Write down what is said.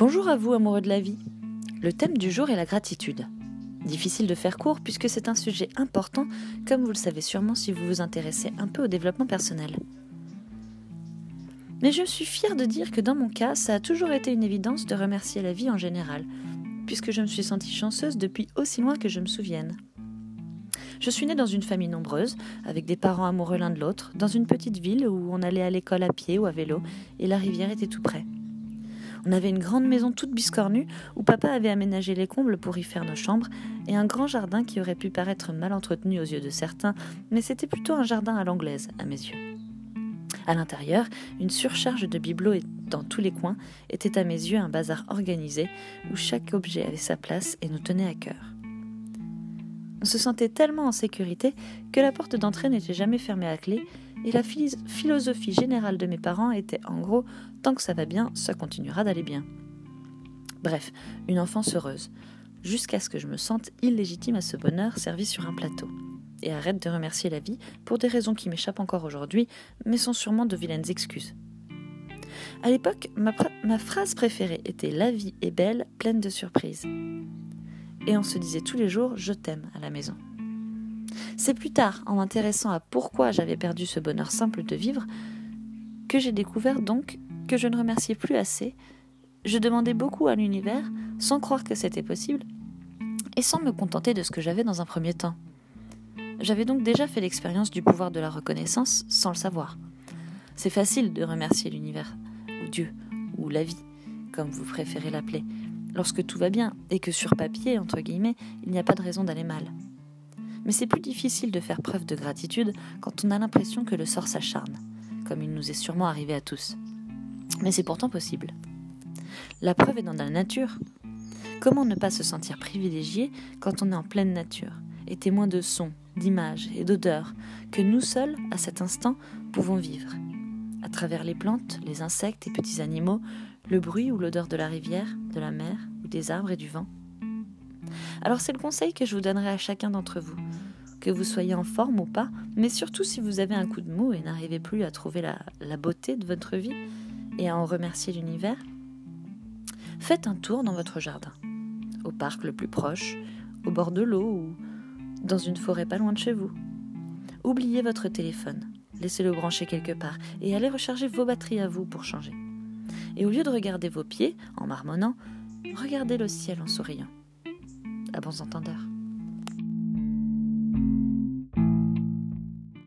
Bonjour à vous, amoureux de la vie. Le thème du jour est la gratitude. Difficile de faire court puisque c'est un sujet important, comme vous le savez sûrement si vous vous intéressez un peu au développement personnel. Mais je suis fière de dire que dans mon cas, ça a toujours été une évidence de remercier la vie en général, puisque je me suis sentie chanceuse depuis aussi loin que je me souvienne. Je suis née dans une famille nombreuse, avec des parents amoureux l'un de l'autre, dans une petite ville où on allait à l'école à pied ou à vélo, et la rivière était tout près. On avait une grande maison toute biscornue où papa avait aménagé les combles pour y faire nos chambres et un grand jardin qui aurait pu paraître mal entretenu aux yeux de certains, mais c'était plutôt un jardin à l'anglaise à mes yeux. À l'intérieur, une surcharge de bibelots dans tous les coins était à mes yeux un bazar organisé où chaque objet avait sa place et nous tenait à cœur. On se sentait tellement en sécurité que la porte d'entrée n'était jamais fermée à clé et la philosophie générale de mes parents était en gros tant que ça va bien, ça continuera d'aller bien. Bref, une enfance heureuse, jusqu'à ce que je me sente illégitime à ce bonheur servi sur un plateau. Et arrête de remercier la vie pour des raisons qui m'échappent encore aujourd'hui, mais sont sûrement de vilaines excuses. À l'époque, ma, ma, phrase préférée était La vie est belle, pleine de surprises. Et on se disait tous les jours Je t'aime à la maison. C'est plus tard, en m'intéressant à pourquoi j'avais perdu ce bonheur simple de vivre, que j'ai découvert donc que je ne remerciais plus assez. Je demandais beaucoup à l'univers, sans croire que c'était possible, et sans me contenter de ce que j'avais dans un premier temps. J'avais donc déjà fait l'expérience du pouvoir de la reconnaissance sans le savoir. C'est facile de remercier l'univers, ou Dieu, ou la vie, comme vous préférez l'appeler, lorsque tout va bien et que sur papier, entre guillemets, il n'y a pas de raison d'aller mal mais c'est plus difficile de faire preuve de gratitude quand on a l'impression que le sort s'acharne, comme il nous est sûrement arrivé à tous. Mais c'est pourtant possible. La preuve est dans la nature. Comment ne pas se sentir privilégié quand on est en pleine nature, et témoin de sons, d'images et d'odeurs que nous seuls, à cet instant, pouvons vivre? À travers les plantes, les insectes et petits animaux, le bruit ou l'odeur de la rivière, de la mer ou des arbres et du vent? Alors c'est le conseil que je vous donnerai à chacun d'entre vous. Que vous soyez en forme ou pas, mais surtout si vous avez un coup de mou et n'arrivez plus à trouver la, beauté de votre vie et à en remercier l'univers, faites un tour dans votre jardin, au parc le plus proche, au bord de l'eau ou dans une forêt pas loin de chez vous. Oubliez votre téléphone, laissez-le brancher quelque part et allez recharger vos batteries à vous pour changer. Et au lieu de regarder vos pieds en marmonnant, regardez le ciel en souriant à bons entendeurs.